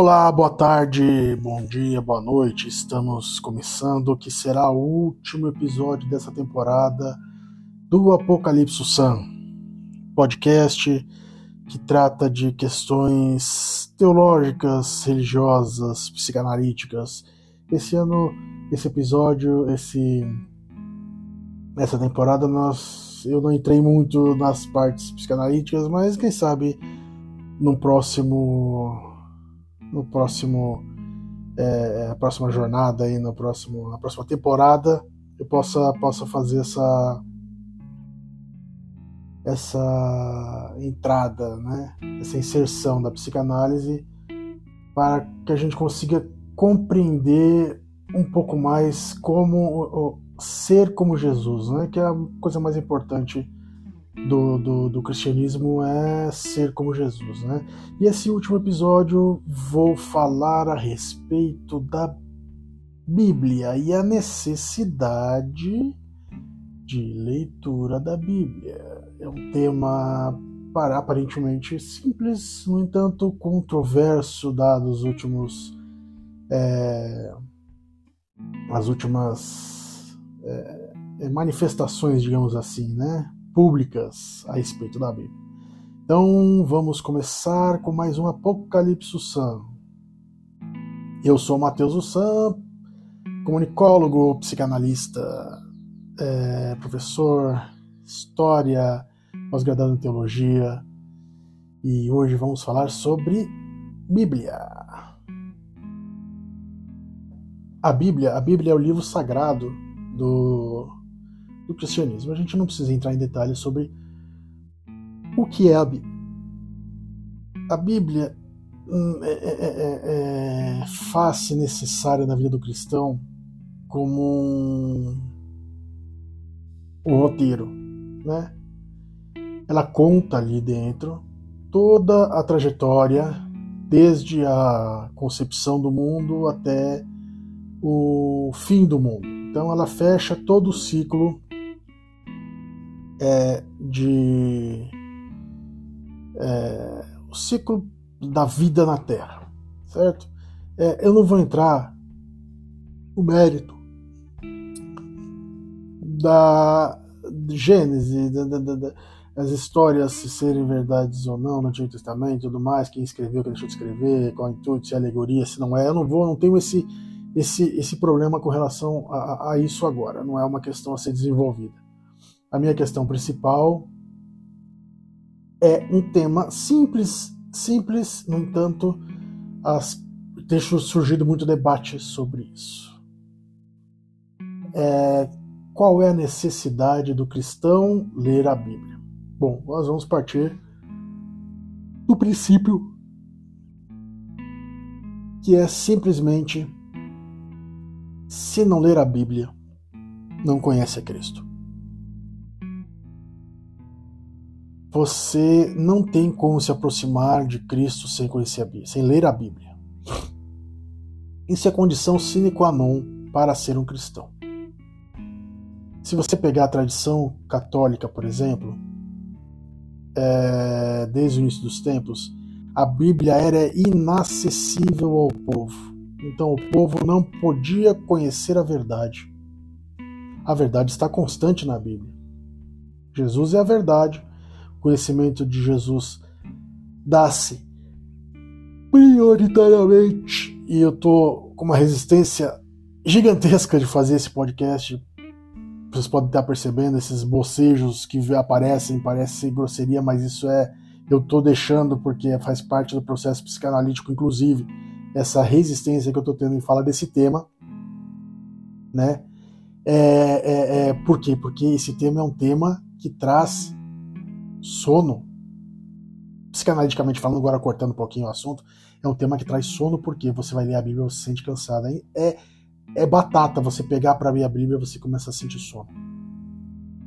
Olá, boa tarde, bom dia, boa noite. Estamos começando o que será o último episódio dessa temporada do Apocalipse Sun, podcast que trata de questões teológicas, religiosas, psicanalíticas. Esse ano, esse episódio, esse essa temporada nós eu não entrei muito nas partes psicanalíticas, mas quem sabe no próximo no próximo é, próxima jornada aí no próximo na próxima temporada eu possa possa fazer essa essa entrada, né? Essa inserção da psicanálise para que a gente consiga compreender um pouco mais como ser como Jesus, né? Que é a coisa mais importante do, do, do, cristianismo é ser como Jesus, né? E esse último episódio vou falar a respeito da Bíblia e a necessidade de leitura da Bíblia. É um tema para, aparentemente simples, no entanto controverso, dados os últimos é, as últimas é, manifestações, digamos assim, né? Públicas a respeito da Bíblia. Então vamos começar com mais um Apocalipse Sam. Eu sou Matheus Ussan, comunicólogo, psicanalista, é, professor, história, pós-graduado em teologia, e hoje vamos falar sobre Bíblia. A Bíblia, a Bíblia é o livro sagrado do do cristianismo. A gente não precisa entrar em detalhes sobre o que é a Bíblia. A Bíblia hum, é, é, é, é face necessária na vida do cristão como um, um roteiro, né? Ela conta ali dentro toda a trajetória desde a concepção do mundo até o fim do mundo. Então ela fecha todo o ciclo é, de é, o ciclo da vida na Terra, certo? É, eu não vou entrar no mérito da Gênese, da, da, da, as histórias se serem verdades ou não no Antigo Testamento, tudo mais, quem escreveu, quem deixou de escrever, qual intuito, se é alegoria, se não é. Eu não vou, não tenho esse esse esse problema com relação a, a isso agora. Não é uma questão a ser desenvolvida. A minha questão principal é um tema simples, simples, no entanto, as, tem surgido muito debate sobre isso. É, qual é a necessidade do cristão ler a Bíblia? Bom, nós vamos partir do princípio que é simplesmente se não ler a Bíblia, não conhece a Cristo. Você não tem como se aproximar de Cristo sem conhecer a Bíblia, sem ler a Bíblia. Isso é condição sine qua non para ser um cristão. Se você pegar a tradição católica, por exemplo, é, desde o início dos tempos, a Bíblia era inacessível ao povo. Então o povo não podia conhecer a verdade. A verdade está constante na Bíblia. Jesus é a verdade, conhecimento de Jesus dá-se prioritariamente, e eu tô com uma resistência gigantesca de fazer esse podcast. Vocês podem estar percebendo esses bocejos que aparecem, parece grosseria, mas isso é eu tô deixando porque faz parte do processo psicanalítico, inclusive essa resistência que eu tô tendo em falar desse tema, né? É, é, é, por quê? Porque esse tema é um tema que traz sono, psicanaliticamente falando, agora cortando um pouquinho o assunto, é um tema que traz sono porque você vai ler a Bíblia e você se sente cansado. É, é batata você pegar para ler a Bíblia e você começa a sentir sono.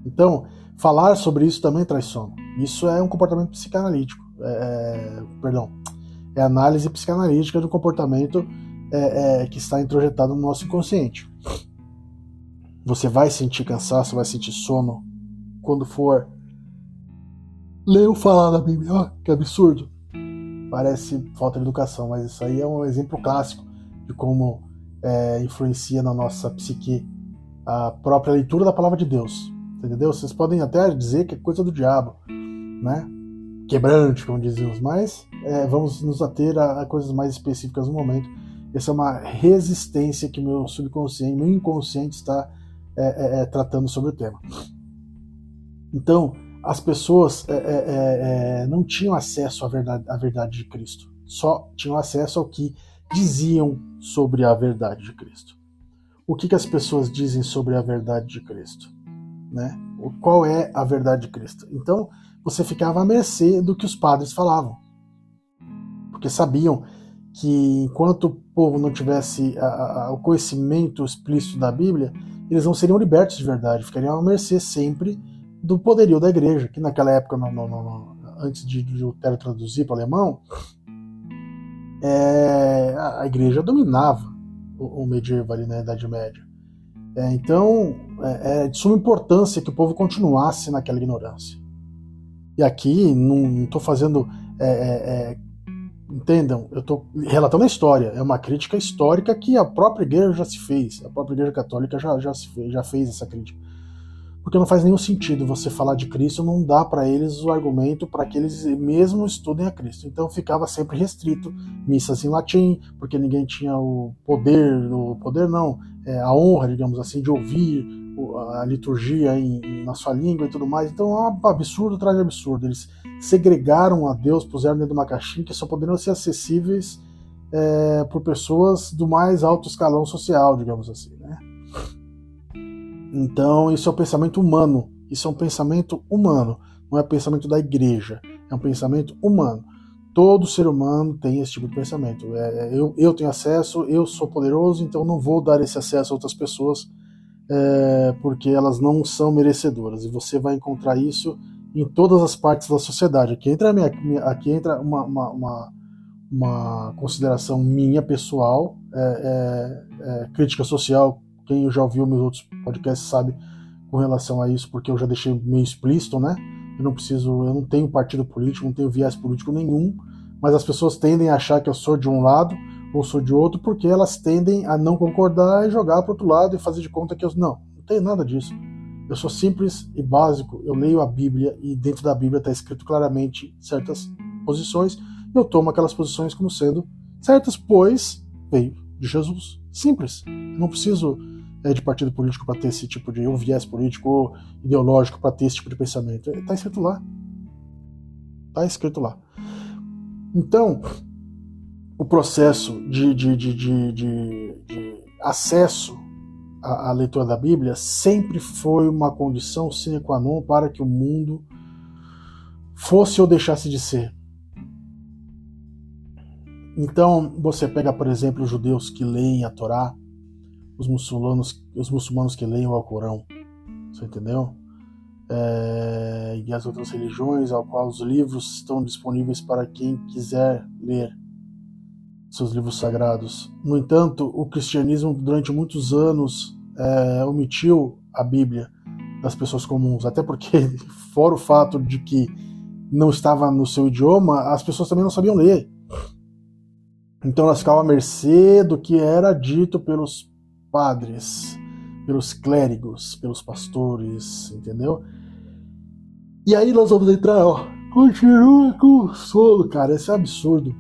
Então, falar sobre isso também traz sono. Isso é um comportamento psicanalítico. É, é perdão, é análise psicanalítica do comportamento é, é, que está introjetado no nosso inconsciente. Você vai sentir cansaço, vai sentir sono quando for leu falar da Bíblia, ó, que absurdo. Parece falta de educação, mas isso aí é um exemplo clássico de como é, influencia na nossa psique a própria leitura da palavra de Deus. Entendeu? Vocês podem até dizer que é coisa do diabo, né? Quebrante, como dizíamos, mas é, vamos nos ater a, a, coisas mais específicas no momento. Essa é uma resistência que meu subconsciente, meu inconsciente está é, é, é tratando sobre o tema. Então, as pessoas é, é, não tinham acesso à verdade, à verdade de Cristo, só tinham acesso ao que diziam sobre a verdade de Cristo. O que, que as pessoas dizem sobre a verdade de Cristo? Né? Qual é a verdade de Cristo? Então, você ficava à mercê do que os padres falavam. Porque sabiam que enquanto o povo não tivesse a, a, o conhecimento explícito da Bíblia, eles não seriam libertos de verdade, ficariam à mercê sempre do poderio da igreja, que naquela época, no, no, no, antes de Lutero traduzir para o alemão, é, a igreja dominava o, o medieval ali na Idade Média. É, então, é, é, de suma importância que o povo continuasse naquela ignorância. E aqui, não estou fazendo. É, é, é, entendam, eu estou relatando a história. É uma crítica histórica que a própria igreja já se fez. A própria igreja católica já, já, fez, já fez essa crítica porque não faz nenhum sentido você falar de Cristo, não dá para eles o argumento para que eles mesmo estudem a Cristo. Então ficava sempre restrito, missas em latim, porque ninguém tinha o poder, o poder não, é, a honra, digamos assim, de ouvir a liturgia em, na sua língua e tudo mais. Então é um absurdo atrás de absurdo. Eles segregaram a Deus, puseram dentro de uma caixinha que só poderiam ser acessíveis é, por pessoas do mais alto escalão social, digamos assim, né? Então, isso é o pensamento humano. Isso é um pensamento humano, não é pensamento da igreja. É um pensamento humano. Todo ser humano tem esse tipo de pensamento. É, é, eu, eu tenho acesso, eu sou poderoso, então não vou dar esse acesso a outras pessoas é, porque elas não são merecedoras. E você vai encontrar isso em todas as partes da sociedade. Aqui entra, minha, aqui entra uma, uma, uma, uma consideração minha pessoal, é, é, é crítica social quem já ouviu meus outros podcasts sabe com relação a isso, porque eu já deixei meio explícito, né? Eu não preciso, eu não tenho partido político, não tenho viés político nenhum, mas as pessoas tendem a achar que eu sou de um lado ou sou de outro, porque elas tendem a não concordar e jogar para outro lado e fazer de conta que eu não, não tenho nada disso. Eu sou simples e básico. Eu leio a Bíblia e dentro da Bíblia está escrito claramente certas posições. Eu tomo aquelas posições como sendo certas, pois veio de Jesus. Simples. Não preciso é, de partido político para ter esse tipo de um viés político ou ideológico para ter esse tipo de pensamento. Está escrito lá. Está escrito lá. Então, o processo de, de, de, de, de acesso à, à, leitura da Bíblia sempre foi uma condição sine qua non para que o mundo fosse ou deixasse de ser. Então, você pega, por exemplo, os judeus que leem a Torá, os muçulmanos, os muçulmanos que leem o Alcorão, você entendeu? É, e as outras religiões, ao qual os livros estão disponíveis para quem quiser ler seus livros sagrados. No entanto, o cristianismo durante muitos anos é, omitiu a Bíblia das pessoas comuns, até porque, fora o fato de que não estava no seu idioma, as pessoas também não sabiam ler. Então elas ficavam à mercê do que era dito pelos padres, pelos clérigos, pelos pastores, entendeu? E aí nós vamos entrar, ó. Continua com o sono, cara. Esse é absurdo.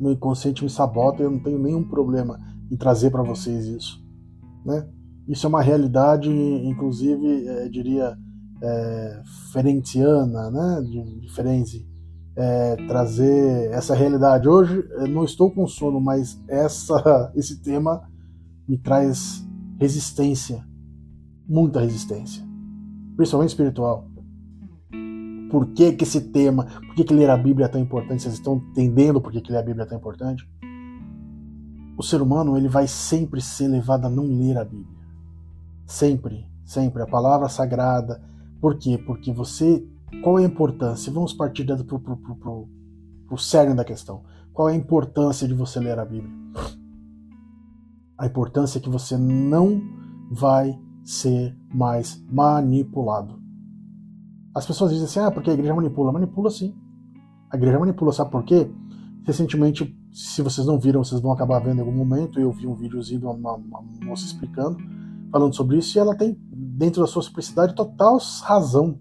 Meu inconsciente me sabota e eu não tenho nenhum problema em trazer para vocês isso, né? Isso é uma realidade, inclusive, é, diria, é, né? De, de Ferenzi é, trazer essa realidade. Hoje não estou com sono, mas essa, esse tema me traz resistência, muita resistência, principalmente espiritual. Por que, que esse tema, por que, que ler a Bíblia é tão importante? Vocês estão entendendo por que, que ler a Bíblia é tão importante? O ser humano ele vai sempre ser levado a não ler a Bíblia. Sempre, sempre. A palavra sagrada. Por quê? Porque você qual é a importância? Vamos partir para o cerne da questão. Qual é a importância de você ler a Bíblia? A importância é que você não vai ser mais manipulado. As pessoas dizem assim, ah, porque a igreja manipula. Manipula sim. A igreja manipula, sabe por quê? Recentemente, se vocês não viram, vocês vão acabar vendo em algum momento. Eu vi um videozinho de uma, uma moça explicando, falando sobre isso, e ela tem, dentro da sua simplicidade, total razão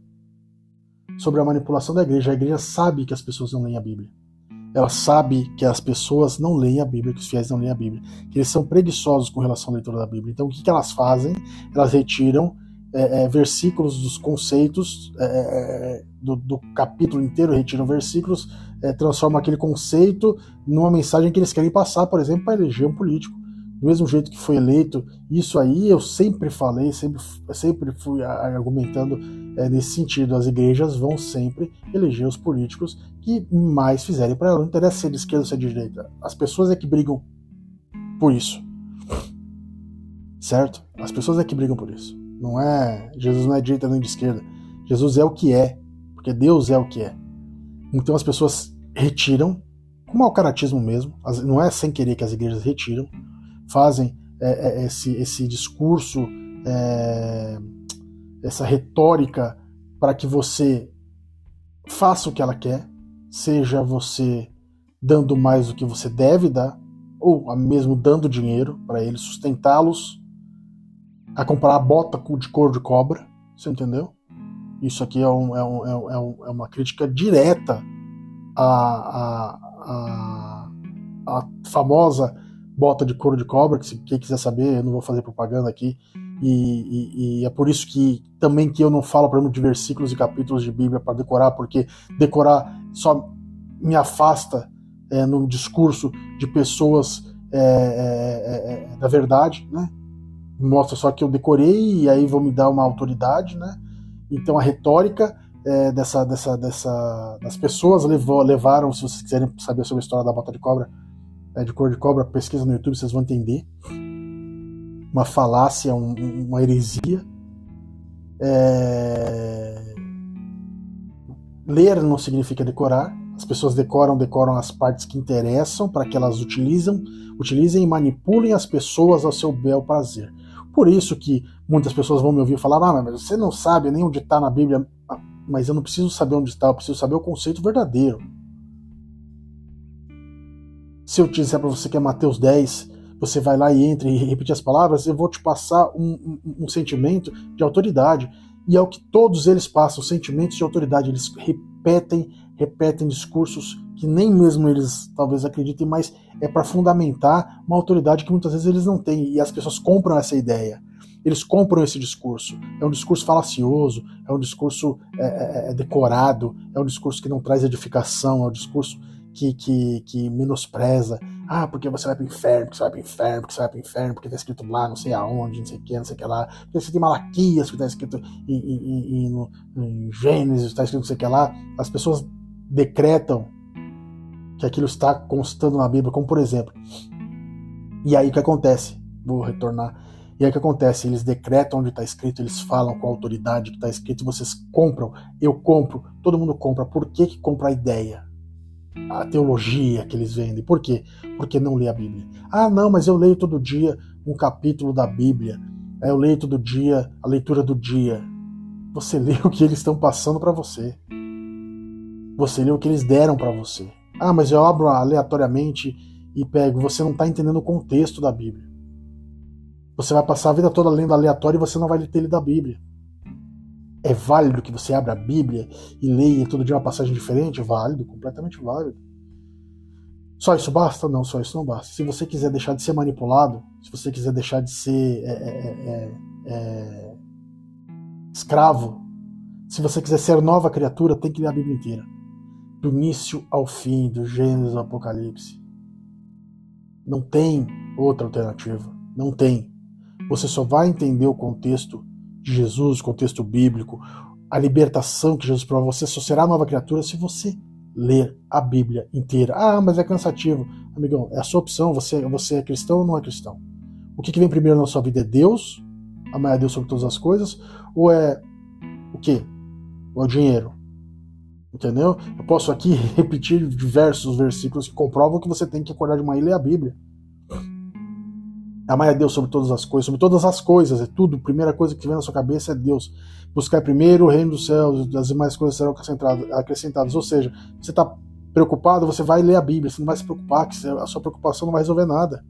sobre a manipulação da igreja. A igreja sabe que as pessoas não leem a Bíblia. Ela sabe que as pessoas não leem a Bíblia, que os fiéis não leem a Bíblia, que eles são preguiçosos com relação à leitura da Bíblia. Então, o que, que elas fazem? Elas retiram é, é, versículos dos conceitos é, é do, do, capítulo inteiro, retiram versículos, é, transformam aquele conceito numa mensagem que eles querem passar, por exemplo, para eleger um político do mesmo jeito que foi eleito, isso aí eu sempre falei, sempre, sempre fui argumentando é, nesse sentido. As igrejas vão sempre eleger os políticos que mais fizerem para ela. Não interessa se é de esquerda ou se é de direita. As pessoas é que brigam por isso. Certo? As pessoas é que brigam por isso. Não é. Jesus não é de direita nem de esquerda. Jesus é o que é. Porque Deus é o que é. Então as pessoas retiram, com mau caratismo mesmo, não é sem querer que as igrejas retiram, fazem é, é, esse, esse discurso, é, essa retórica para que você faça o que ela quer, seja você dando mais do que você deve dar, ou mesmo dando dinheiro para eles, sustentá-los a comprar a bota de cor de cobra, você entendeu? Isso aqui é, um, é, um, é, um, é uma crítica direta à, à, à, à famosa bota de couro de cobra, que se quem quiser saber, eu não vou fazer propaganda aqui. E, e, e, é por isso que também que eu não falo, exemplo, de versículos e capítulos de Bíblia para decorar, porque decorar só me afasta é, no discurso de pessoas é, é, é, é da verdade, né? Mostra só que eu decorei e aí vão me dar uma autoridade, né? Então a retórica é, dessa, dessa, dessa, das pessoas levou, levaram, se vocês quiserem saber sobre a história da bota de cobra, é, de cor de cobra, pesquisa no YouTube, vocês vão entender. Uma falácia, um, uma heresia. É... Ler não significa decorar. As pessoas decoram, decoram as partes que interessam para que elas utilizam, utilizem e manipulem as pessoas ao seu bel prazer. Por isso que muitas pessoas vão me ouvir falar: ah, mas você não sabe nem onde está na Bíblia. Mas eu não preciso saber onde está, eu preciso saber o conceito verdadeiro. Se eu disser para você que é Mateus 10, você vai lá e entra e repete as palavras, eu vou te passar um, um, um sentimento de autoridade. E é o que todos eles passam, sentimentos de autoridade. Eles repetem, repetem discursos que nem mesmo eles talvez acreditem, mas é para fundamentar uma autoridade que muitas vezes eles não têm. E as pessoas compram essa ideia. Eles compram esse discurso. É um discurso falacioso, é um discurso é, é, é decorado, é um discurso que não traz edificação, é um discurso que, que, que menospreza. Ah, porque você vai pro inferno, porque você vai pro inferno, porque você vai pro inferno, porque tá escrito lá, não sei aonde, não sei o que, não sei o que lá. Porque você tem Malaquias, que tá escrito em, em, em, no, em Gênesis, tá escrito não sei o que lá. As pessoas decretam que aquilo está constando na Bíblia, como por exemplo. E aí o que acontece? Vou retornar. E aí o que acontece? Eles decretam onde está escrito, eles falam com a autoridade que está escrito, vocês compram, eu compro, todo mundo compra. Por que, que compra a ideia? A teologia que eles vendem. Por quê? Porque não lê a Bíblia. Ah, não, mas eu leio todo dia um capítulo da Bíblia. Eu leio todo dia a leitura do dia. Você lê o que eles estão passando para você. Você lê o que eles deram para você. Ah, mas eu abro aleatoriamente e pego. Você não está entendendo o contexto da Bíblia. Você vai passar a vida toda lendo aleatório e você não vai ter lido a Bíblia. É válido que você abra a Bíblia e leia todo dia uma passagem diferente? Válido, completamente válido. Só isso basta? Não, só isso não basta. Se você quiser deixar de ser manipulado, se você quiser deixar de ser é, é, é, é escravo, se você quiser ser nova criatura, tem que ler a Bíblia inteira. Do início ao fim, do Gênesis ao Apocalipse. Não tem outra alternativa. Não tem. Você só vai entender o contexto de Jesus, contexto bíblico, a libertação que Jesus para você só será nova criatura se você ler a Bíblia inteira. Ah, mas é cansativo. Amigão, é a sua opção. Você, você é cristão ou não é cristão? O que, que vem primeiro na sua vida é Deus, amar a Deus sobre todas as coisas, ou é o quê? Ou é o dinheiro? Entendeu? Eu posso aqui repetir diversos versículos que comprovam que você tem que acordar de manhã e ler a Bíblia. Amar a Deus sobre todas as coisas, sobre todas as coisas, é tudo. A primeira coisa que vem na sua cabeça é Deus. Buscar primeiro o reino dos céus, as demais coisas serão acrescentadas. Ou seja, você está preocupado, você vai ler a Bíblia, você não vai se preocupar, que a sua preocupação não vai resolver nada.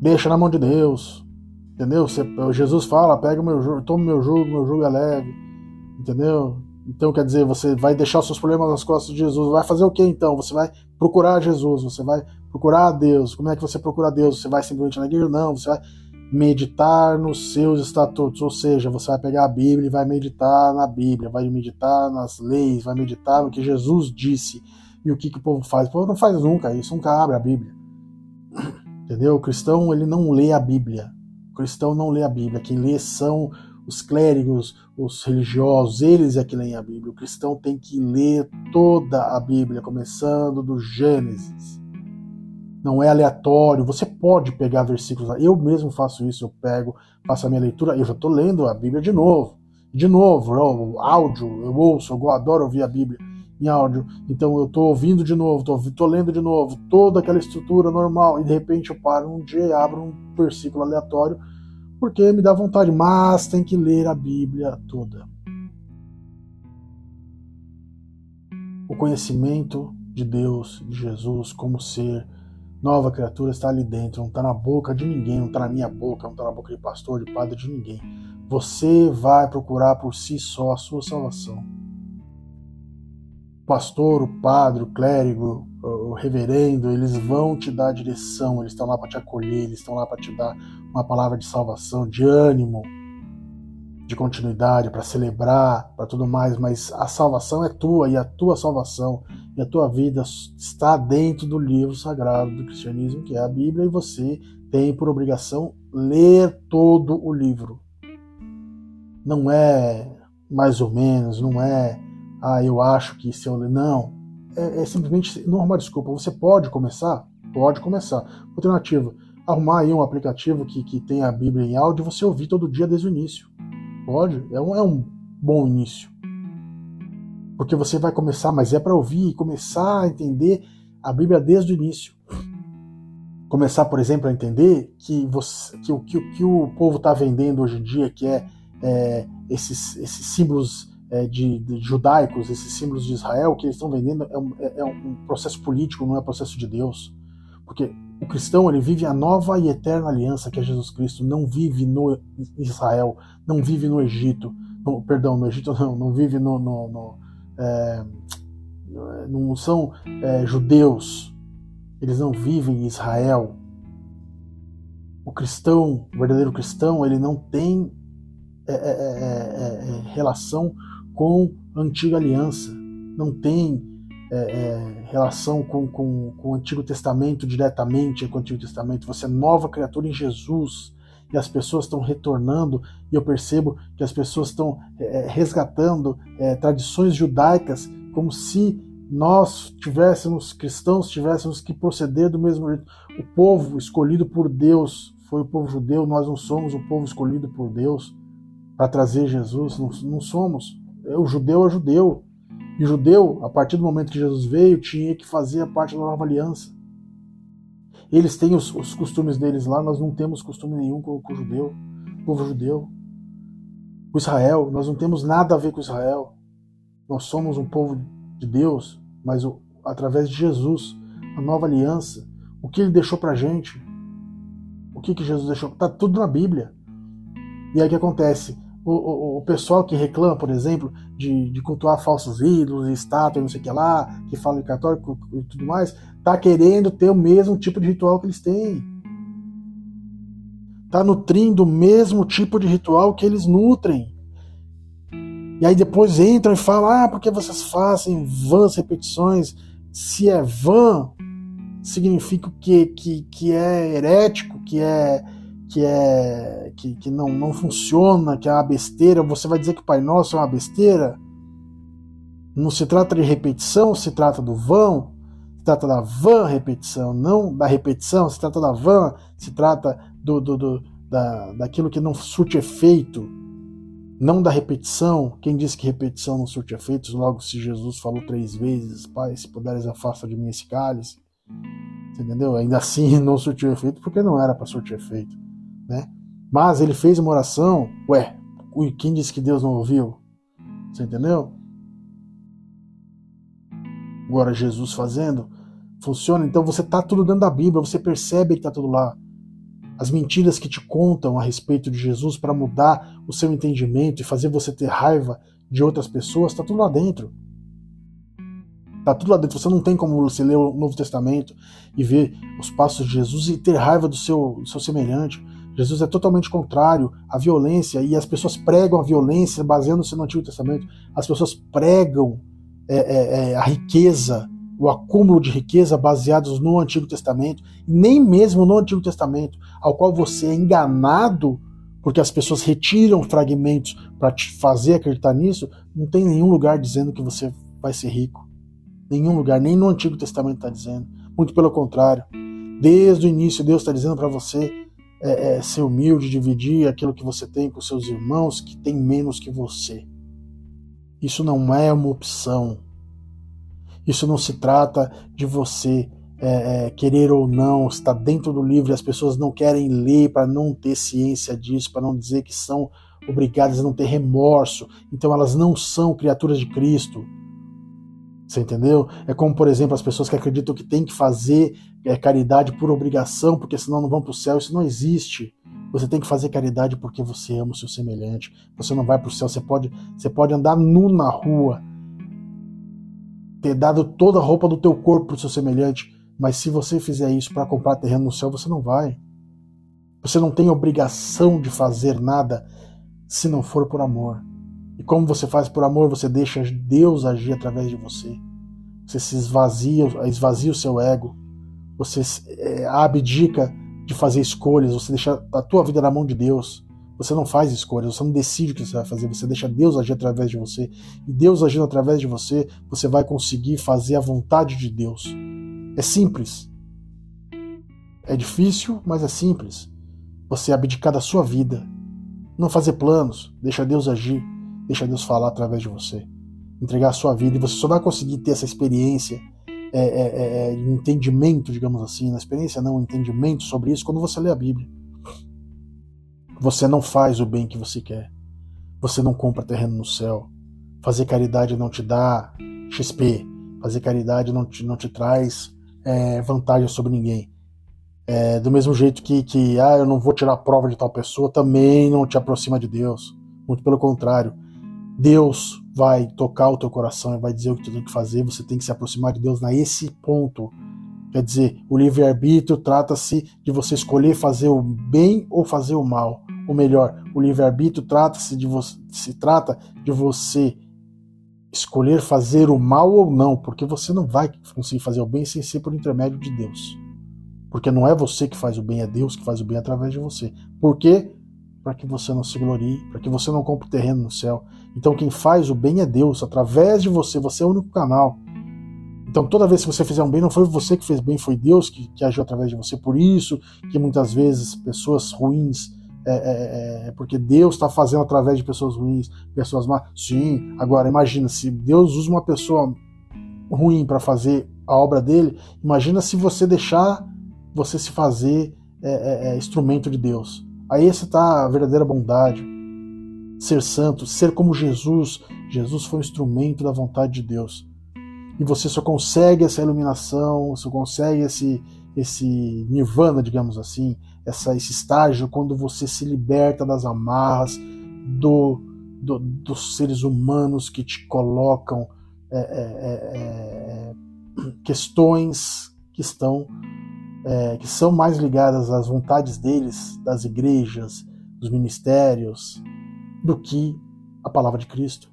Deixa na mão de Deus. Entendeu? Você, Jesus fala, pega o meu jugo, toma o meu jugo, meu jugo é leve. Entendeu? Então, quer dizer, você vai deixar os seus problemas nas costas de Jesus. Vai fazer o que então? Você vai procurar Jesus, você vai procurar a Deus. Como é que você procura a Deus? Você vai simplesmente na igreja? Não, você vai meditar nos seus estatutos, ou seja, você vai pegar a Bíblia e vai meditar na Bíblia, vai meditar nas leis, vai meditar no que Jesus disse. E o que, que o povo faz? O povo não faz nunca isso, nunca abre a Bíblia. Entendeu? O cristão ele não lê a Bíblia. O cristão não lê a Bíblia. Quem lê são os clérigos, os religiosos, eles é que leem a Bíblia. O cristão tem que ler toda a Bíblia, começando do Gênesis. Não é aleatório. Você pode pegar versículos. Eu mesmo faço isso. Eu pego, faço a minha leitura. Eu já estou lendo a Bíblia de novo. De novo, eu, áudio, eu ouço, eu adoro ouvir a Bíblia em áudio. Então eu estou ouvindo de novo, estou lendo de novo, toda aquela estrutura normal. E de repente eu paro um dia e abro um versículo aleatório porque me dá vontade, mas tem que ler a Bíblia toda. O conhecimento de Deus, de Jesus, como ser, nova criatura, está ali dentro, não está na boca de ninguém, não está na minha boca, não está na boca de pastor, de padre, de ninguém. Você vai procurar por si só a sua salvação. O pastor, o padre, o clérigo, o reverendo, eles vão te dar direção, eles estão lá para te acolher, eles estão lá para te dar uma palavra de salvação, de ânimo, de continuidade, para celebrar, para tudo mais, mas a salvação é tua e a tua salvação e a tua vida está dentro do livro sagrado do cristianismo, que é a Bíblia, e você tem por obrigação ler todo o livro. Não é mais ou menos, não é, ah, eu acho que se eu ler. Não. É, é simplesmente não arrumar desculpa. Você pode começar? Pode começar. Alternativa arrumar aí um aplicativo que, que tem a Bíblia em áudio e você ouvir todo dia desde o início. Pode, é um, é um bom início. Porque você vai começar, mas é para ouvir e começar a entender a Bíblia desde o início. Começar, por exemplo, a entender que, você, que, que, que o povo está vendendo hoje em dia, que é, é esses, esses símbolos é, de, de, judaicos, esses símbolos de Israel, que eles estão vendendo é um, é, é um processo político, não é processo de Deus. Porque o cristão ele vive a nova e eterna aliança que é Jesus Cristo, não vive no Israel, não vive no Egito, no, perdão, no Egito não, não vive no, no, no é, não são é, judeus, eles não vivem em Israel. O cristão, o verdadeiro cristão, ele não tem é, é, é, é relação com a antiga aliança, não tem é, é, relação com, com, com, o Antigo Testamento diretamente com o Antigo Testamento, você é nova criatura em Jesus. E as pessoas estão retornando, e eu percebo que as pessoas estão é, é, resgatando é, tradições judaicas como se nós tivéssemos, cristãos, tivéssemos que proceder do mesmo jeito. O povo escolhido por Deus foi o povo judeu, nós não somos o povo escolhido por Deus para trazer Jesus, não, não somos. O judeu é judeu, e o judeu, a partir do momento que Jesus veio, tinha que fazer a parte da nova aliança. Eles têm os, os costumes deles lá, nós não temos costume nenhum com, com o judeu, o povo judeu. Com Israel, nós não temos nada a ver com Israel. Nós somos um povo de Deus, mas o, através de Jesus, a nova aliança, o que ele deixou pra gente, o que, que Jesus deixou, tá tudo na Bíblia. E aí o que acontece? O, o, pessoal que reclama, por exemplo, de, de cultuar falsos ídolos, estátuas, não sei o que lá, que fala de católico e tudo mais, tá querendo ter o mesmo tipo de ritual que eles têm. Tá nutrindo o mesmo tipo de ritual que eles nutrem. E aí depois entram e falam: ah, porque vocês fazem vãs repetições? Se é vã, significa que, que, que é herético, que é que é que, que não, não funciona, que é uma besteira, você vai dizer que o Pai Nosso é uma besteira? Não se trata de repetição, se trata do vão, se trata da vã repetição, não da repetição, se trata da vã, se trata do, do, do da, daquilo que não surte efeito, não da repetição. Quem disse que repetição não surte efeitos? Logo, se Jesus falou três vezes, Pai, se puderes, afasta de mim esse cálice. Entendeu? Ainda assim não surtiu efeito porque não era para surtir efeito né? Mas ele fez uma oração, ué, quem disse que Deus não ouviu? Você entendeu? agora Jesus fazendo, funciona. Então você está tudo dentro da Bíblia, você percebe que está tudo lá. As mentiras que te contam a respeito de Jesus para mudar o seu entendimento e fazer você ter raiva de outras pessoas, está tudo lá dentro. Está tudo lá dentro. Você não tem como você ler o Novo Testamento e ver os passos de Jesus e ter raiva do seu, do seu semelhante. Jesus é totalmente contrário à violência e as pessoas pregam a violência baseando-se no Antigo Testamento. As pessoas pregam é, é, é, a riqueza o acúmulo de riqueza baseados no Antigo Testamento, nem mesmo no Antigo Testamento, ao qual você é enganado porque as pessoas retiram fragmentos para te fazer acreditar nisso, não tem nenhum lugar dizendo que você vai ser rico. Nenhum lugar, nem no Antigo Testamento está dizendo. Muito pelo contrário. Desde o início, Deus está dizendo para você é, é, ser humilde, dividir aquilo que você tem com seus irmãos que têm menos que você. Isso não é uma opção. Isso não se trata de você é, é, querer ou não, está dentro do livro e as pessoas não querem ler para não ter ciência disso, para não dizer que são obrigadas a não ter remorso. Então elas não são criaturas de Cristo. Você entendeu? É como, por exemplo, as pessoas que acreditam que tem que fazer é, caridade por obrigação, porque senão não vão para o céu. Isso não existe. Você tem que fazer caridade porque você ama o seu semelhante. Você não vai para o céu. Você pode, você pode andar nu na rua ter dado toda a roupa do teu corpo para o seu semelhante, mas se você fizer isso para comprar terreno no céu, você não vai. Você não tem obrigação de fazer nada se não for por amor. E como você faz por amor, você deixa Deus agir através de você. Você se esvazia, esvazia o seu ego. Você é, abdica de fazer escolhas. Você deixa a tua vida na mão de Deus. Você não faz escolhas, você não decide o que você vai fazer, você deixa Deus agir através de você. E Deus agindo através de você, você vai conseguir fazer a vontade de Deus. É simples. É difícil, mas é simples. Você abdicar da sua vida. Não fazer planos, deixa Deus agir, deixa Deus falar através de você. Entregar a sua vida. E você só vai conseguir ter essa experiência é, é, é, é entendimento, digamos assim, na experiência não, entendimento sobre isso quando você lê a Bíblia. Você não faz o bem que você quer. Você não compra terreno no céu. Fazer caridade não te dá XP. Fazer caridade não te, não te traz é, vantagem sobre ninguém. É, do mesmo jeito que, que ah, eu não vou tirar a prova de tal pessoa, também não te aproxima de Deus. Muito pelo contrário. Deus vai tocar o teu coração e vai dizer o que tu tem que fazer. Você tem que se aproximar de Deus nesse ponto. Quer dizer, o livre-arbítrio trata-se de você escolher fazer o bem ou fazer o mal. Ou melhor, o livre-arbítrio trata-se de você, se trata de você escolher fazer o mal ou não, porque você não vai conseguir fazer o bem sem ser por intermédio de Deus. Porque não é você que faz o bem, é Deus que faz o bem através de você. Por quê? Para que você não se glorie, para que você não compre terreno no céu. Então quem faz o bem é Deus, através de você, você é o único canal. Então, toda vez que você fizer um bem, não foi você que fez bem, foi Deus que, que agiu através de você. Por isso que muitas vezes pessoas ruins é, é, é, é porque Deus está fazendo através de pessoas ruins, pessoas más. Sim, agora imagina se Deus usa uma pessoa ruim para fazer a obra dele, imagina se você deixar você se fazer é, é instrumento de Deus. Aí está a verdadeira bondade. Ser santo, ser como Jesus. Jesus foi um instrumento da vontade de Deus. E você só consegue essa iluminação, só consegue esse, esse nirvana, digamos assim, essa, esse estágio quando você se liberta das amarras do, do dos seres humanos que te colocam é, é, é, é questões que estão é, que são mais ligadas às vontades deles, das igrejas, dos ministérios, do que a palavra de Cristo.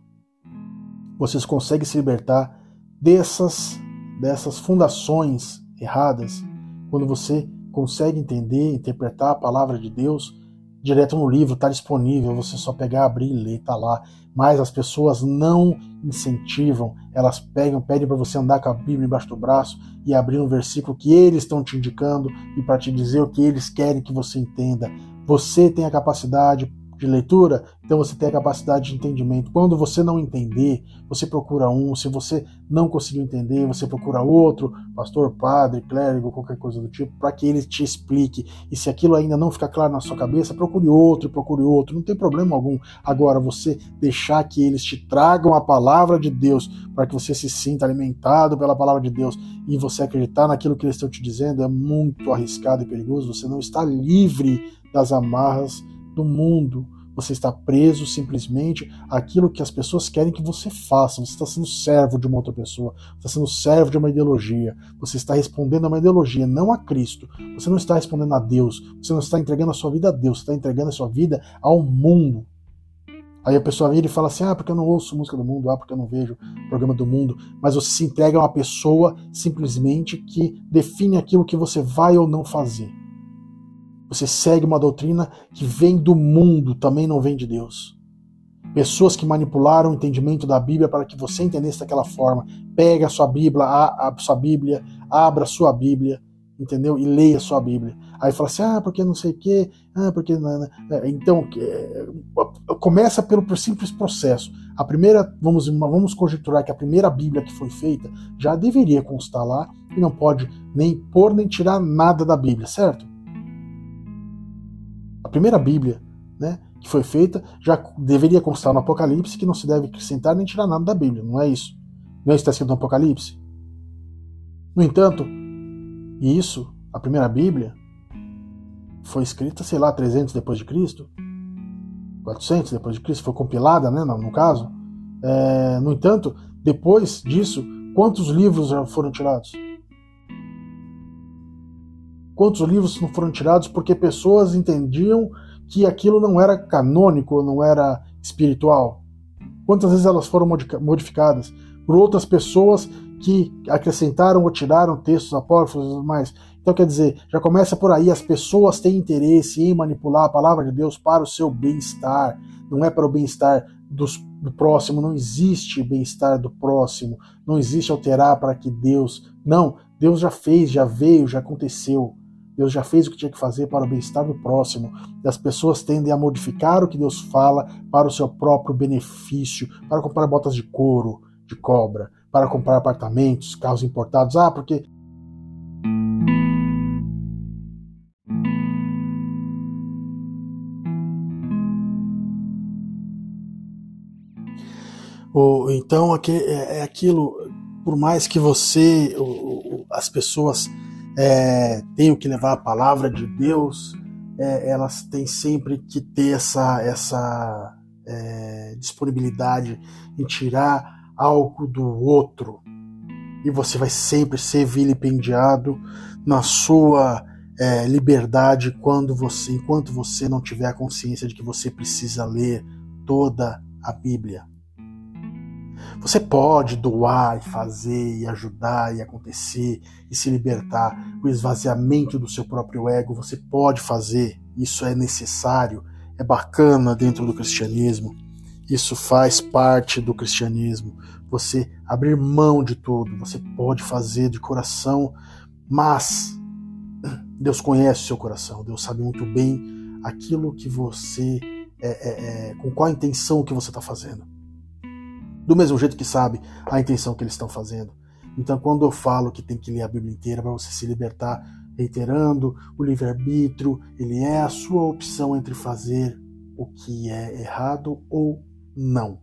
Vocês conseguem se libertar dessas dessas fundações erradas quando você consegue entender, interpretar a palavra de Deus direto no livro, está disponível, você só pegar, abrir e ler, está lá. Mas as pessoas não incentivam, elas pegam, pedem para você andar com a Bíblia embaixo do braço e abrir um versículo que eles estão te indicando e para te dizer o que eles querem que você entenda. Você tem a capacidade de leitura, então você tem a capacidade de entendimento. Quando você não entender, você procura um. Se você não conseguiu entender, você procura outro, pastor, padre, clérigo, qualquer coisa do tipo, para que ele te explique. E se aquilo ainda não ficar claro na sua cabeça, procure outro, procure outro. Não tem problema algum. Agora, você deixar que eles te tragam a palavra de Deus para que você se sinta alimentado pela palavra de Deus e você acreditar naquilo que eles estão te dizendo é muito arriscado e perigoso. Você não está livre das amarras do mundo. Você está preso simplesmente àquilo que as pessoas querem que você faça. Você está sendo servo de uma outra pessoa. Você está sendo servo de uma ideologia. Você está respondendo a uma ideologia, não a Cristo. Você não está respondendo a Deus. Você não está entregando a sua vida a Deus. Você está entregando a sua vida ao mundo. Aí a pessoa vira e fala assim: ah, porque eu não ouço música do mundo, ah, porque eu não vejo programa do mundo. Mas você se entrega a uma pessoa simplesmente que define aquilo que você vai ou não fazer. Você segue uma doutrina que vem do mundo, também não vem de Deus. Pessoas que manipularam o entendimento da Bíblia para que você entendesse daquela forma. Pega a sua Bíblia, a, a sua Bíblia, abra a sua Bíblia, entendeu? E leia a sua Bíblia. Aí fala assim, ah, porque não sei o quê, ah, porque... É, então, é, começa pelo simples processo. A primeira, vamos, vamos conjecturar que a primeira Bíblia que foi feita já deveria constar lá e não pode nem pôr nem tirar nada da Bíblia, certo? Primeira Bíblia né, que foi feita já deveria constar no Apocalipse que não se deve acrescentar nem tirar nada da Bíblia, não é isso? Não é isso que está escrito no Apocalipse? No entanto, isso, a primeira Bíblia, foi escrita, sei lá, 300 depois de Cristo, 400 depois de Cristo, foi compilada, né, no, caso. É, no entanto, depois disso, quantos livros foram tirados? Quantos livros não foram tirados porque pessoas entendiam que aquilo não era canônico, não era espiritual? Quantas vezes elas foram modificadas por outras pessoas que acrescentaram ou tiraram textos apócrifos e tudo mais? Então, quer dizer, já começa por aí, as pessoas têm interesse em manipular a palavra de Deus para o seu bem-estar, não é para o bem-estar do próximo, não existe bem-estar do próximo, não existe alterar para que Deus. Não, Deus já fez, já veio, já aconteceu. Deus já fez o que tinha que fazer para o bem-estar do próximo. E as pessoas tendem a modificar o que Deus fala para o seu próprio benefício, para comprar botas de couro, de cobra, para comprar apartamentos, carros importados. Ah, porque. então é, é aquilo, por mais que você, as pessoas é, tenho que levar a palavra de Deus, é, elas têm sempre que ter essa, essa é, disponibilidade em tirar algo do outro. E você vai sempre ser vilipendiado na sua é, liberdade quando você, enquanto você não tiver a consciência de que você precisa ler toda a Bíblia. Você pode doar e fazer e ajudar e acontecer e se libertar. O esvaziamento do seu próprio ego, você pode fazer. Isso é necessário, é bacana dentro do cristianismo. Isso faz parte do cristianismo. Você abrir mão de tudo, você pode fazer de coração, mas Deus conhece o seu coração, Deus sabe muito bem aquilo que você, é, é, é, com qual intenção que você está fazendo do mesmo jeito que sabe a intenção que eles estão fazendo. Então, quando eu falo que tem que ler a Bíblia inteira para você se libertar, reiterando, o livre-arbítrio, ele é a sua opção entre fazer o que é errado ou não.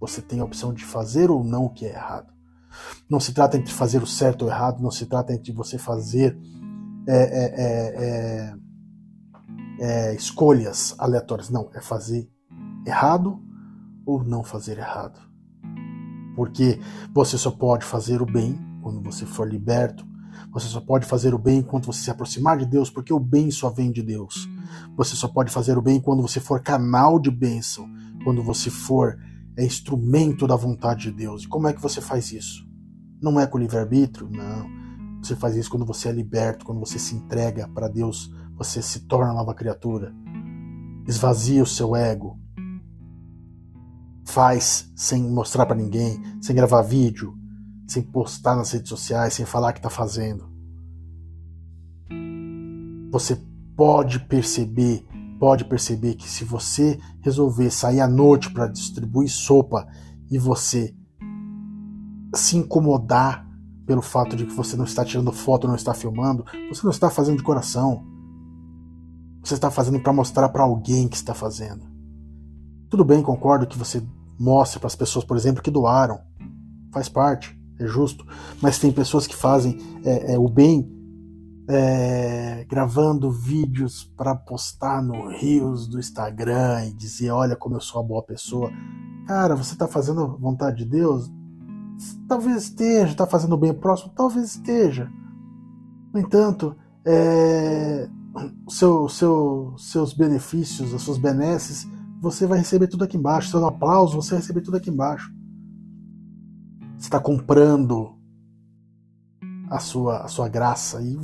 Você tem a opção de fazer ou não o que é errado. Não se trata entre fazer o certo ou errado, não se trata entre você fazer é, é, é, é, é escolhas aleatórias. Não, é fazer errado ou não fazer errado porque você só pode fazer o bem quando você for liberto. Você só pode fazer o bem quando você se aproximar de Deus, porque o bem só vem de Deus. Você só pode fazer o bem quando você for canal de bênção, quando você for é, instrumento da vontade de Deus. E como é que você faz isso? Não é com livre-arbítrio? Não. Você faz isso quando você é liberto, quando você se entrega para Deus, você se torna nova criatura. Esvazia o seu ego, faz sem mostrar para ninguém, sem gravar vídeo, sem postar nas redes sociais, sem falar que está fazendo. Você pode perceber, pode perceber que se você resolver sair à noite para distribuir sopa e você se incomodar pelo fato de que você não está tirando foto, não está filmando, você não está fazendo de coração. Você está fazendo para mostrar para alguém que está fazendo. Tudo bem, concordo que você Mostre para as pessoas, por exemplo, que doaram. faz parte, é justo. Mas tem pessoas que fazem é, é, o bem é, gravando vídeos para postar no Rios do Instagram e dizer: Olha como eu sou uma boa pessoa. Cara, você está fazendo a vontade de Deus? Talvez esteja. Está fazendo bem próximo? Talvez esteja. No entanto, é, seu, seu, seus benefícios, as suas benesses, você vai receber tudo aqui embaixo. Seu aplauso, você vai receber tudo aqui embaixo. Você está comprando a sua, a sua graça e,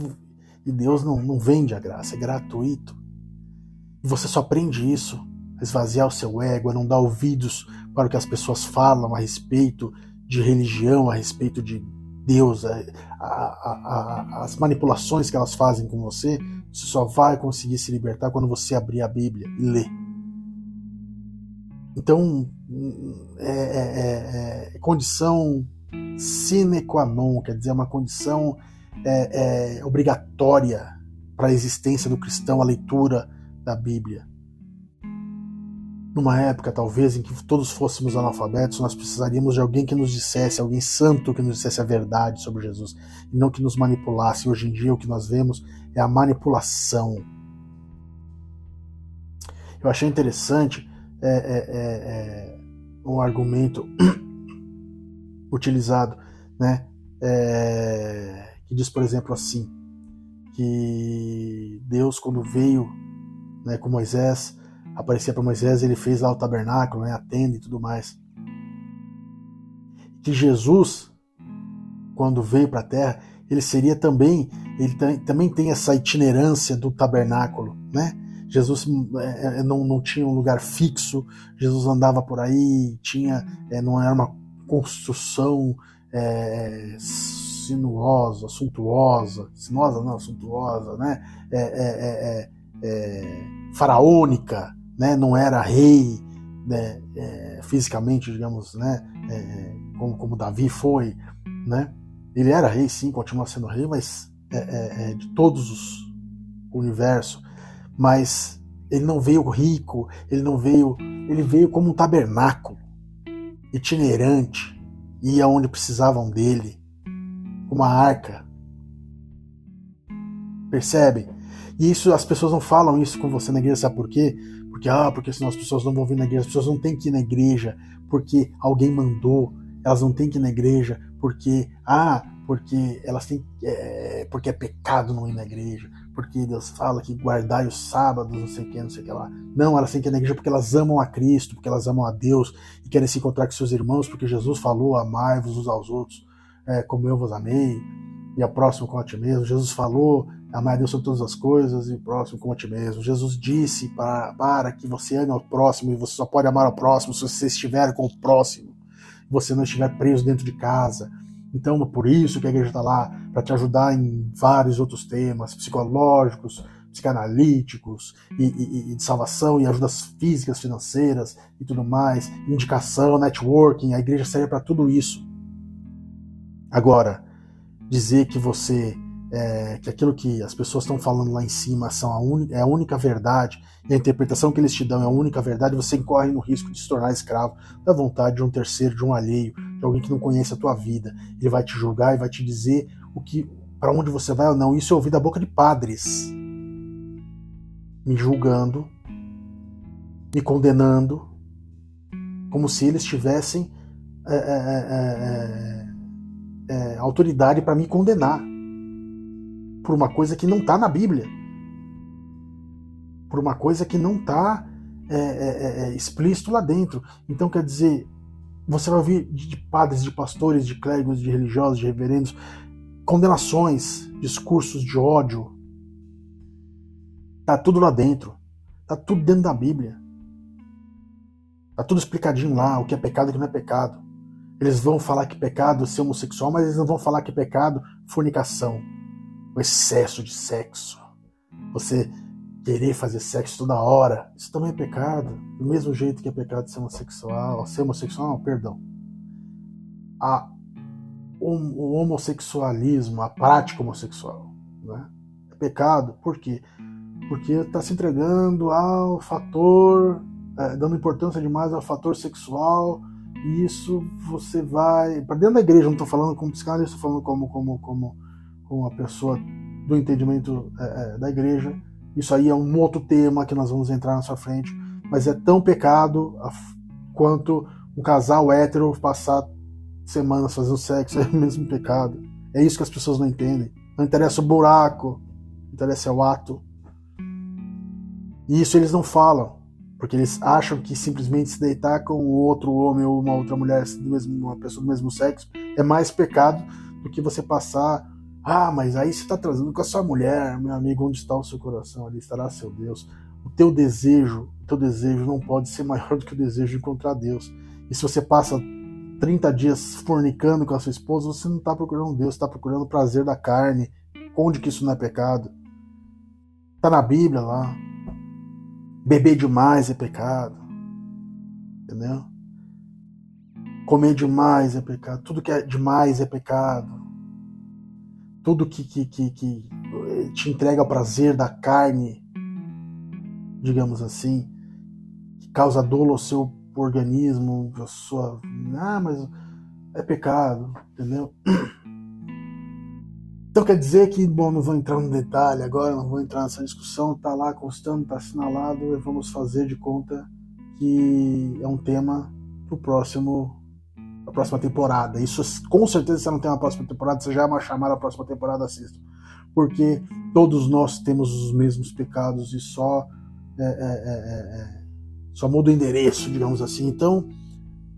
e Deus não, não vende a graça, é gratuito. E você só aprende isso, a esvaziar o seu ego, a não dar ouvidos para o que as pessoas falam a respeito de religião, a respeito de Deus, a, a, a, as manipulações que elas fazem com você, você só vai conseguir se libertar quando você abrir a Bíblia e ler. Então, é, é, é, é condição sine qua non, quer dizer, é uma condição é, é, obrigatória para a existência do cristão a leitura da Bíblia. Numa época, talvez, em que todos fôssemos analfabetos, nós precisaríamos de alguém que nos dissesse, alguém santo que nos dissesse a verdade sobre Jesus, e não que nos manipulasse. Hoje em dia, o que nós vemos é a manipulação. Eu achei interessante é, é, é, é um argumento utilizado, né? É, que diz, por exemplo, assim, que Deus, quando veio né, com Moisés, aparecia para Moisés, ele fez lá o tabernáculo, né, a tenda e tudo mais. Que Jesus, quando veio para a terra, ele seria também, ele também tem essa itinerância do tabernáculo, né? Jesus é, é, não, não tinha um lugar fixo, Jesus andava por aí, tinha, é, não era uma construção é, sinuosa, suntuosa, sinuosa não, suntuosa, né? É, é, faraônica, né? Não era rei né? fisicamente, digamos, né? como, como Davi foi, né? Ele era rei, sim, continua sendo rei, mas de todos os universo, mas ele não veio rico, ele não veio, ele veio como um tabernáculo itinerante, ia onde precisavam dele, uma arca. Percebe? E isso as pessoas não falam isso com você na igreja, sabe por quê? Porque ah, porque senão as pessoas não vão vir na igreja, as pessoas não têm que ir na igreja porque alguém mandou, elas não têm que ir na igreja porque ah, porque elas têm é, porque é pecado não ir na igreja, porque Deus fala que guardai os sábados, não sei o que, não sei o que lá. Não, elas têm que ir na igreja porque elas amam a Cristo, porque elas amam a Deus e querem se encontrar com seus irmãos, porque Jesus falou: amai-vos uns aos outros, é, como eu vos amei, e ao próximo como a ti mesmo. Jesus falou: amai a Deus sobre todas as coisas e o próximo como a ti mesmo. Jesus disse para, para que você ame ao próximo e você só pode amar ao próximo se você estiver com o próximo, você não estiver preso dentro de casa. Então, por isso que a igreja está lá, para te ajudar em vários outros temas psicológicos, psicanalíticos, e, e, e, de salvação, e ajudas físicas, financeiras e tudo mais, indicação, networking. A igreja serve para tudo isso. Agora, dizer que você é, que aquilo que as pessoas estão falando lá em cima são a é a única verdade, e a interpretação que eles te dão é a única verdade, você incorre no risco de se tornar escravo da vontade de um terceiro, de um alheio, de alguém que não conhece a tua vida. Ele vai te julgar e vai te dizer o que, para onde você vai ou não. Isso eu ouvi da boca de padres me julgando, me condenando, como se eles tivessem é, é, é, autoridade para me condenar por uma coisa que não está na Bíblia, por uma coisa que não está é, é, é, explícito lá dentro. Então, quer dizer, você vai ouvir de padres, de pastores, de clérigos, de religiosos, de reverendos, condenações, discursos de ódio. Tá tudo lá dentro. Tá tudo dentro da Bíblia. Tá tudo explicadinho lá, o que é pecado e o que não é pecado. Eles vão falar que pecado é ser homossexual, mas eles não vão falar que pecado fornicação o excesso de sexo, você querer fazer sexo toda hora, isso também é pecado. Do mesmo jeito que é pecado ser homossexual, ser homossexual, não, perdão. A, o, homossexualismo, a prática homossexual, né? é pecado. Por quê? Porque está se entregando ao fator, é, dando importância demais ao fator sexual E isso você vai. Para dentro da igreja, não estou falando como psicanalista, estou falando como, como, como, como uma pessoa do entendimento é, é, da igreja. Isso aí é um outro tema que nós vamos entrar na sua frente, mas é tão pecado quanto um casal hétero passar semanas fazendo sexo, é o mesmo pecado. É isso que as pessoas não entendem. Não interessa o buraco, interessa o ato. E isso eles não falam, porque eles acham que simplesmente se deitar com outro homem ou uma outra mulher, uma pessoa do mesmo sexo, é mais pecado do que você passar. Ah, mas aí você está trazendo com a sua mulher, meu amigo, onde está o seu coração? Ali estará seu Deus. O teu desejo, o teu desejo não pode ser maior do que o desejo de encontrar Deus. E se você passa 30 dias fornicando com a sua esposa, você não está procurando Deus, está procurando o prazer da carne. Onde que isso não é pecado? Está na Bíblia lá. Beber demais é pecado. Entendeu? Comer demais é pecado. Tudo que é demais é pecado. Tudo que, que, que, que te entrega prazer da carne, digamos assim, que causa dolo ao seu organismo, a sua. Ah, mas é pecado, entendeu? Então quer dizer que, bom, não vou entrar no detalhe agora, não vou entrar nessa discussão, tá lá constando, tá assinalado, e vamos fazer de conta que é um tema pro próximo a próxima temporada. Isso com certeza se não tem uma próxima temporada, você já é uma chamada a próxima temporada, assista. Porque todos nós temos os mesmos pecados e só é, é, é, é só muda o endereço, digamos assim. Então,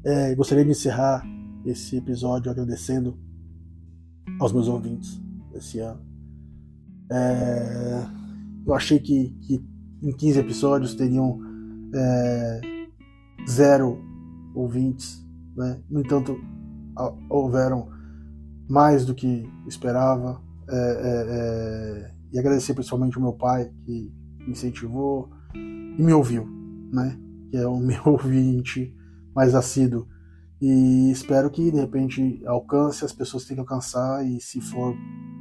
é, gostaria de encerrar esse episódio agradecendo aos meus ouvintes esse ano. É, eu achei que, que, em 15 episódios teriam é, zero ouvintes, né? no entanto, houveram mais do que esperava. É, é, é, e agradecer principalmente ao meu pai que me incentivou e me ouviu, né? que é o meu ouvinte mais assíduo. E espero que de repente alcance, as pessoas têm que alcançar, e se for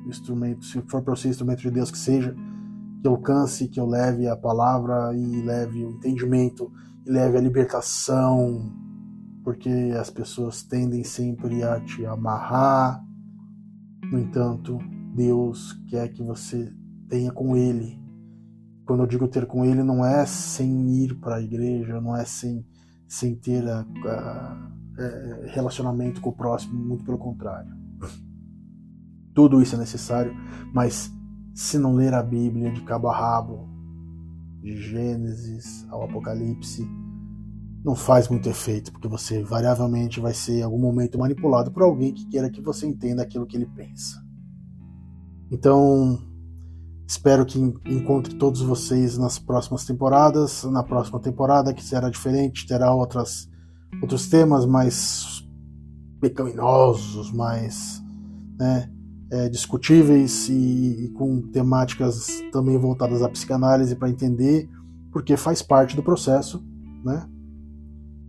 instrumento, se for para ser instrumento de Deus que seja, que alcance, que eu leve a palavra e leve o entendimento, e leve a libertação, porque as pessoas tendem sempre a te amarrar. No entanto, Deus quer que você tenha com Ele quando eu digo ter com ele, não é sem ir para a igreja, não é sem, sem ter a, a, é, relacionamento com o próximo, muito pelo contrário. Tudo isso é necessário, mas se não ler a Bíblia de cabo a rabo, de Gênesis ao Apocalipse, não faz muito efeito, porque você variavelmente vai ser em algum momento manipulado por alguém que queira que você entenda aquilo que ele pensa. Então, Espero que encontre todos vocês nas próximas temporadas. Na próxima temporada, que será diferente, terá outras, outros temas mais pecaminosos, mais né, é, discutíveis e, e, com temáticas também voltadas à psicanálise para entender, porque faz parte do processo, né?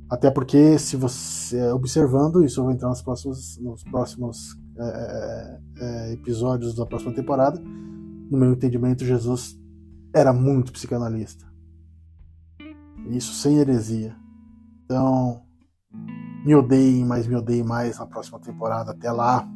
Até porque, se você observando, isso eu vou entrar nos próximos, nos próximos é, é, é episódios da próxima temporada no meu entendimento, Jesus era muito psicanalista. Isso sem heresia. Então, me odeiem, mas me odeiem mais na próxima temporada. Até lá.